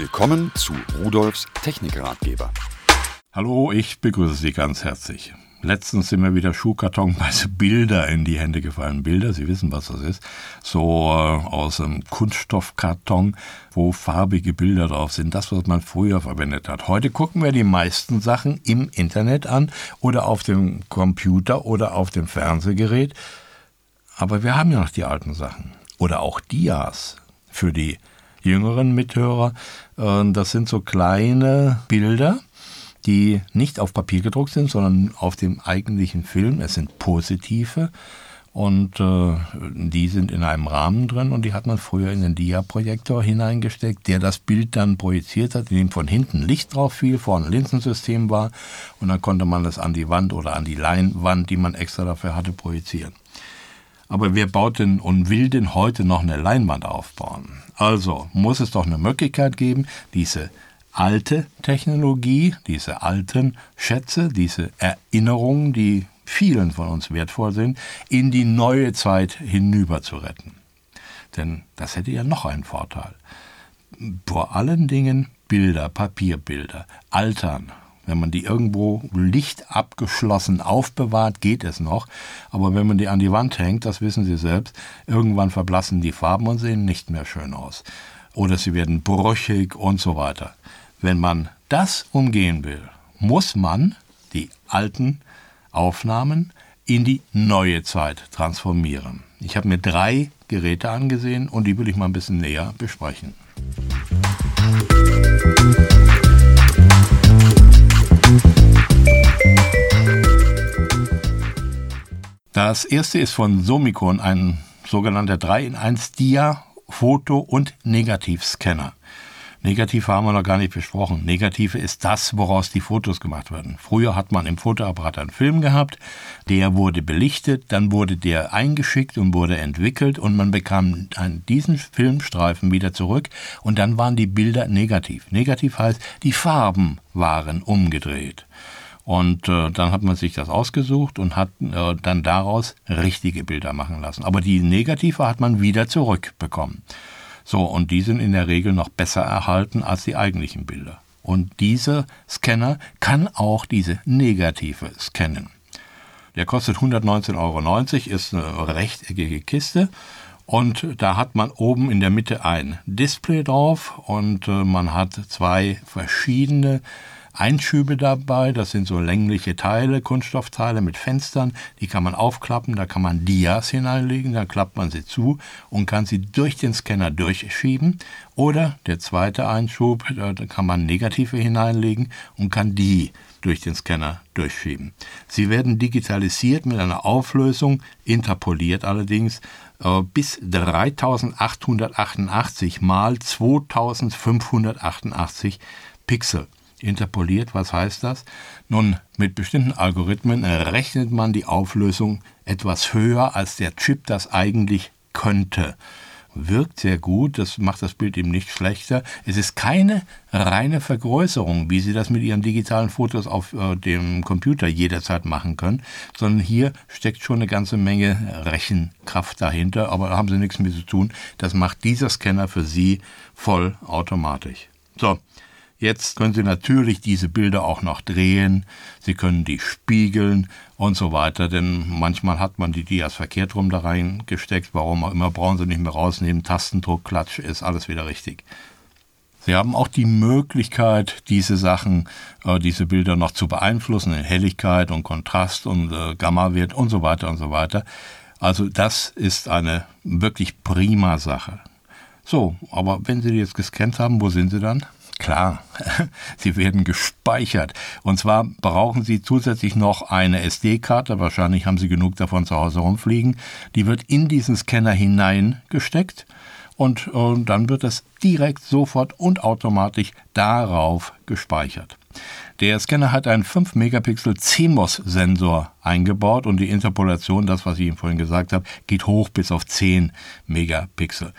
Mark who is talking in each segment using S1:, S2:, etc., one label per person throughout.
S1: Willkommen zu Rudolfs Technikratgeber.
S2: Hallo, ich begrüße Sie ganz herzlich. Letztens sind mir wieder schuhkartonweise Bilder in die Hände gefallen. Bilder, Sie wissen, was das ist. So äh, aus einem Kunststoffkarton, wo farbige Bilder drauf sind. Das, was man früher verwendet hat. Heute gucken wir die meisten Sachen im Internet an oder auf dem Computer oder auf dem Fernsehgerät. Aber wir haben ja noch die alten Sachen. Oder auch Dias für die jüngeren Mithörer. Äh, das sind so kleine Bilder, die nicht auf Papier gedruckt sind, sondern auf dem eigentlichen Film. Es sind positive und äh, die sind in einem Rahmen drin und die hat man früher in den Dia-Projektor hineingesteckt, der das Bild dann projiziert hat, in dem von hinten Licht drauf fiel, vorne ein Linsensystem war und dann konnte man das an die Wand oder an die Leinwand, die man extra dafür hatte, projizieren. Aber wer baut denn und will denn heute noch eine Leinwand aufbauen? Also muss es doch eine Möglichkeit geben, diese alte Technologie, diese alten Schätze, diese Erinnerungen, die vielen von uns wertvoll sind, in die neue Zeit hinüber zu retten. Denn das hätte ja noch einen Vorteil. Vor allen Dingen Bilder, Papierbilder, altern, wenn man die irgendwo lichtabgeschlossen aufbewahrt, geht es noch. Aber wenn man die an die Wand hängt, das wissen Sie selbst, irgendwann verblassen die Farben und sehen nicht mehr schön aus. Oder sie werden brüchig und so weiter. Wenn man das umgehen will, muss man die alten Aufnahmen in die neue Zeit transformieren. Ich habe mir drei Geräte angesehen und die will ich mal ein bisschen näher besprechen. Das erste ist von Somicon, ein sogenannter 3 in 1 Dia, Foto- und Negativscanner. Negativ haben wir noch gar nicht besprochen. Negative ist das, woraus die Fotos gemacht werden. Früher hat man im Fotoapparat einen Film gehabt, der wurde belichtet, dann wurde der eingeschickt und wurde entwickelt und man bekam diesen Filmstreifen wieder zurück und dann waren die Bilder negativ. Negativ heißt, die Farben waren umgedreht. Und äh, dann hat man sich das ausgesucht und hat äh, dann daraus richtige Bilder machen lassen. Aber die negative hat man wieder zurückbekommen. So, und die sind in der Regel noch besser erhalten als die eigentlichen Bilder. Und dieser Scanner kann auch diese negative scannen. Der kostet 119,90 Euro, ist eine rechteckige Kiste. Und da hat man oben in der Mitte ein Display drauf und äh, man hat zwei verschiedene Einschübe dabei. Das sind so längliche Teile, Kunststoffteile mit Fenstern. Die kann man aufklappen, da kann man Dias hineinlegen, dann klappt man sie zu und kann sie durch den Scanner durchschieben. Oder der zweite Einschub, da kann man Negative hineinlegen und kann die durch den Scanner durchschieben. Sie werden digitalisiert mit einer Auflösung, interpoliert allerdings, äh, bis 3888 mal 2588 Pixel interpoliert. Was heißt das? Nun, mit bestimmten Algorithmen rechnet man die Auflösung etwas höher, als der Chip das eigentlich könnte. Wirkt sehr gut, das macht das Bild eben nicht schlechter. Es ist keine reine Vergrößerung, wie Sie das mit Ihren digitalen Fotos auf äh, dem Computer jederzeit machen können, sondern hier steckt schon eine ganze Menge Rechenkraft dahinter, aber da haben Sie nichts mit zu tun. Das macht dieser Scanner für Sie vollautomatisch. So, Jetzt können Sie natürlich diese Bilder auch noch drehen, Sie können die spiegeln und so weiter, denn manchmal hat man die Dias verkehrt rum da reingesteckt, warum auch immer, brauchen Sie nicht mehr rausnehmen, Tastendruck, Klatsch, ist alles wieder richtig. Sie haben auch die Möglichkeit, diese Sachen, äh, diese Bilder noch zu beeinflussen in Helligkeit und Kontrast und äh, Gamma-Wert und so weiter und so weiter. Also das ist eine wirklich prima Sache. So, aber wenn Sie die jetzt gescannt haben, wo sind Sie dann? Klar, sie werden gespeichert. Und zwar brauchen Sie zusätzlich noch eine SD-Karte, wahrscheinlich haben Sie genug davon zu Hause rumfliegen. Die wird in diesen Scanner hineingesteckt und, und dann wird das direkt sofort und automatisch darauf gespeichert. Der Scanner hat einen 5 Megapixel CMOS-Sensor eingebaut und die Interpolation, das was ich Ihnen vorhin gesagt habe, geht hoch bis auf 10 Megapixel.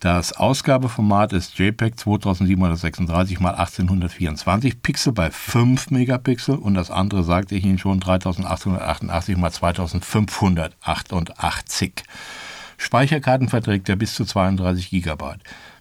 S2: Das Ausgabeformat ist JPEG 2736 x 1824 Pixel bei 5 Megapixel und das andere sagte ich Ihnen schon 3888 x 2588. Speicherkarten verträgt er bis zu 32 GB.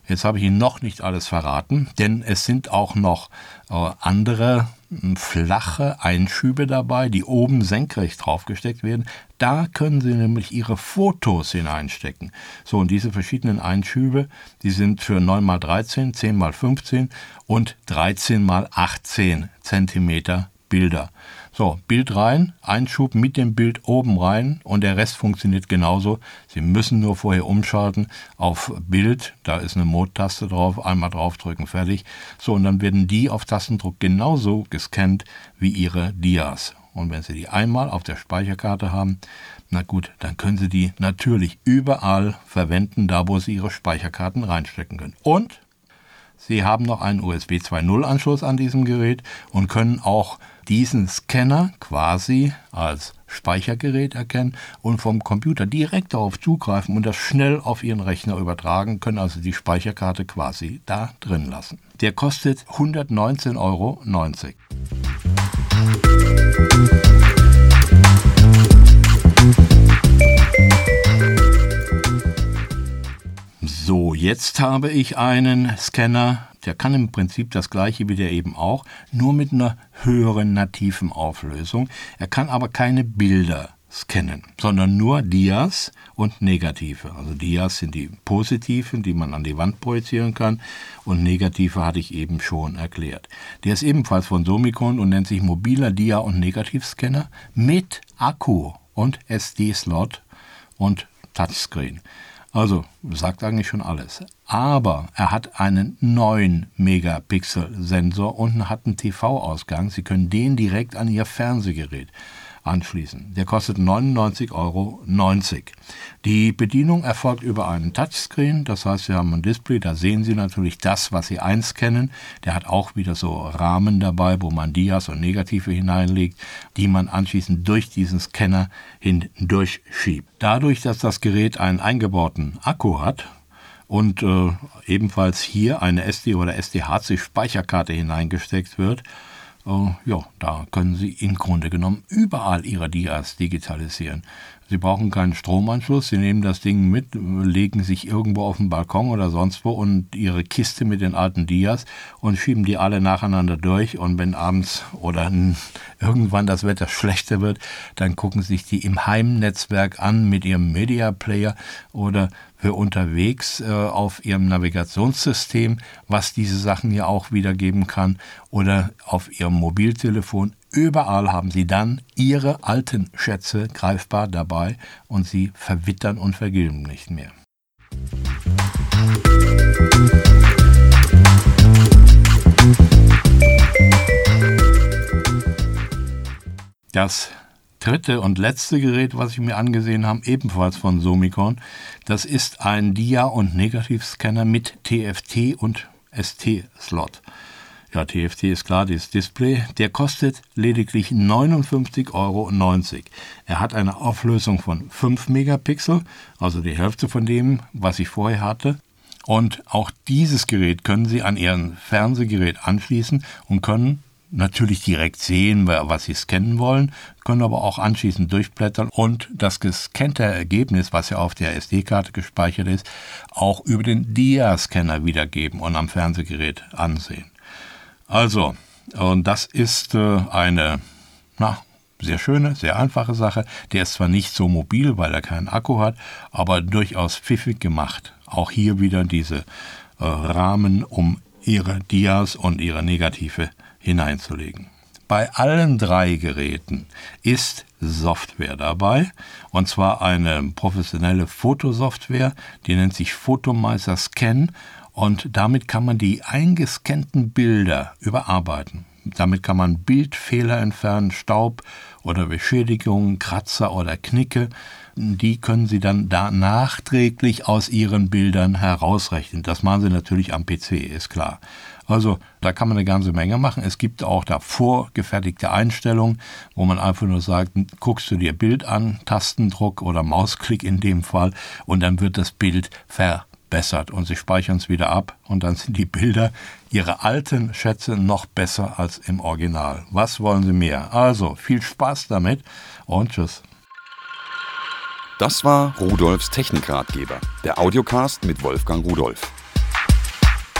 S2: Jetzt habe ich Ihnen noch nicht alles verraten, denn es sind auch noch äh, andere flache Einschübe dabei, die oben senkrecht draufgesteckt werden. Da können Sie nämlich Ihre Fotos hineinstecken. So, und diese verschiedenen Einschübe, die sind für 9x13, 10x15 und 13x18 Zentimeter Bilder. So, Bild rein, Einschub mit dem Bild oben rein und der Rest funktioniert genauso. Sie müssen nur vorher umschalten auf Bild, da ist eine Mode-Taste drauf, einmal draufdrücken, fertig. So, und dann werden die auf Tastendruck genauso gescannt wie Ihre Dias. Und wenn Sie die einmal auf der Speicherkarte haben, na gut, dann können Sie die natürlich überall verwenden, da wo Sie Ihre Speicherkarten reinstecken können. Und Sie haben noch einen USB 2.0 Anschluss an diesem Gerät und können auch diesen Scanner quasi als Speichergerät erkennen und vom Computer direkt darauf zugreifen und das schnell auf Ihren Rechner übertragen, können also die Speicherkarte quasi da drin lassen. Der kostet 119,90 Euro. Jetzt habe ich einen Scanner der kann im Prinzip das gleiche wie der eben auch, nur mit einer höheren nativen Auflösung. Er kann aber keine Bilder scannen, sondern nur Dias und Negative. Also Dias sind die positiven, die man an die Wand projizieren kann und Negative hatte ich eben schon erklärt. Der ist ebenfalls von Somicon und nennt sich mobiler Dia- und Negativscanner mit Akku und SD-Slot und Touchscreen. Also, sagt eigentlich schon alles. Aber er hat einen 9 Megapixel Sensor und hat einen TV-Ausgang. Sie können den direkt an Ihr Fernsehgerät anschließen. Der kostet 99,90 Euro. Die Bedienung erfolgt über einen Touchscreen, das heißt, Sie haben ein Display, da sehen Sie natürlich das, was Sie einscannen. Der hat auch wieder so Rahmen dabei, wo man Dias und Negative hineinlegt, die man anschließend durch diesen Scanner hindurch schiebt. Dadurch, dass das Gerät einen eingebauten Akku hat, und äh, ebenfalls hier eine SD- oder SDHC-Speicherkarte hineingesteckt wird, ja, da können Sie im Grunde genommen überall Ihre Dias digitalisieren. Sie brauchen keinen Stromanschluss, Sie nehmen das Ding mit, legen sich irgendwo auf den Balkon oder sonst wo und Ihre Kiste mit den alten Dias und schieben die alle nacheinander durch und wenn abends oder irgendwann das Wetter schlechter wird, dann gucken Sie sich die im Heimnetzwerk an mit Ihrem Media Player oder unterwegs äh, auf Ihrem Navigationssystem, was diese Sachen ja auch wiedergeben kann oder auf Ihrem Mobiltelefon Überall haben sie dann ihre alten Schätze greifbar dabei und sie verwittern und vergilben nicht mehr. Das dritte und letzte Gerät, was ich mir angesehen habe, ebenfalls von Somicon, das ist ein Dia- und Negativscanner mit TFT und ST-Slot. Ja, TFT ist klar, dieses Display. Der kostet lediglich 59,90 Euro. Er hat eine Auflösung von 5 Megapixel, also die Hälfte von dem, was ich vorher hatte. Und auch dieses Gerät können Sie an Ihren Fernsehgerät anschließen und können natürlich direkt sehen, was Sie scannen wollen, können aber auch anschließend durchblättern und das gescannte Ergebnis, was ja auf der SD-Karte gespeichert ist, auch über den Dia-Scanner wiedergeben und am Fernsehgerät ansehen. Also, und das ist äh, eine, na, sehr schöne, sehr einfache Sache. Der ist zwar nicht so mobil, weil er keinen Akku hat, aber durchaus pfiffig gemacht. Auch hier wieder diese äh, Rahmen, um ihre Dias und ihre Negative hineinzulegen. Bei allen drei Geräten ist Software dabei, und zwar eine professionelle Fotosoftware, die nennt sich Photomeister Scan und damit kann man die eingescannten Bilder überarbeiten. Damit kann man Bildfehler entfernen, Staub oder Beschädigungen, Kratzer oder Knicke. Die können Sie dann da nachträglich aus Ihren Bildern herausrechnen. Das machen Sie natürlich am PC, ist klar. Also da kann man eine ganze Menge machen. Es gibt auch da vorgefertigte Einstellungen, wo man einfach nur sagt, guckst du dir Bild an, Tastendruck oder Mausklick in dem Fall und dann wird das Bild ver bessert und sie speichern es wieder ab und dann sind die Bilder, ihre alten Schätze noch besser als im Original. Was wollen Sie mehr? Also viel Spaß damit und tschüss.
S1: Das war Rudolfs Technikratgeber, der Audiocast mit Wolfgang Rudolf.